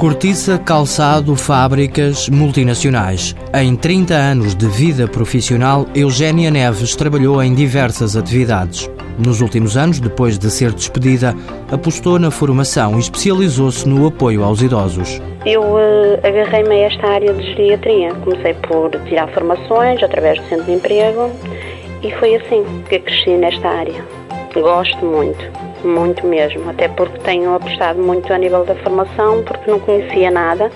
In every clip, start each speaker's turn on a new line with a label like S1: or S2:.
S1: Cortiça, calçado, fábricas, multinacionais. Em 30 anos de vida profissional, Eugénia Neves trabalhou em diversas atividades. Nos últimos anos, depois de ser despedida, apostou na formação e especializou-se no apoio aos idosos.
S2: Eu uh, agarrei-me a esta área de geriatria. Comecei por tirar formações através do centro de emprego e foi assim que cresci nesta área. Gosto muito muito mesmo, até porque tenho apostado muito a nível da formação, porque não conhecia nada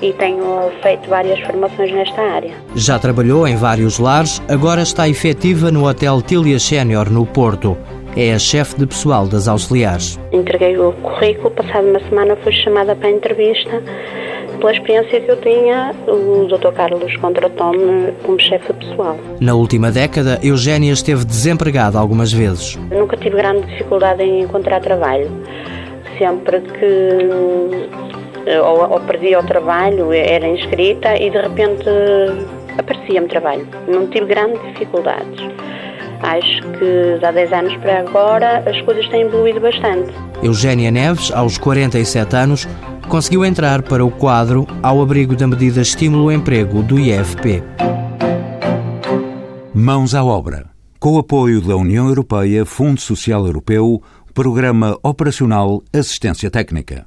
S2: e tenho feito várias formações nesta área.
S1: Já trabalhou em vários lares, agora está efetiva no Hotel Tilia Sénior, no Porto. É a chefe de pessoal das auxiliares.
S2: Entreguei o currículo, passado uma semana fui chamada para a entrevista pela experiência que eu tinha, o Dr. Carlos contratou-me como chefe pessoal.
S1: Na última década, Eugénia esteve desempregada algumas vezes.
S2: Eu nunca tive grande dificuldade em encontrar trabalho. Sempre que ou, ou perdia o trabalho, era inscrita e de repente aparecia-me trabalho. Não tive grandes dificuldades. Acho que há 10 anos para agora as coisas têm evoluído bastante.
S1: Eugénia Neves, aos 47 anos, conseguiu entrar para o quadro ao abrigo da medida Estímulo Emprego do IFP.
S3: Mãos à obra. Com o apoio da União Europeia, Fundo Social Europeu, Programa Operacional Assistência Técnica.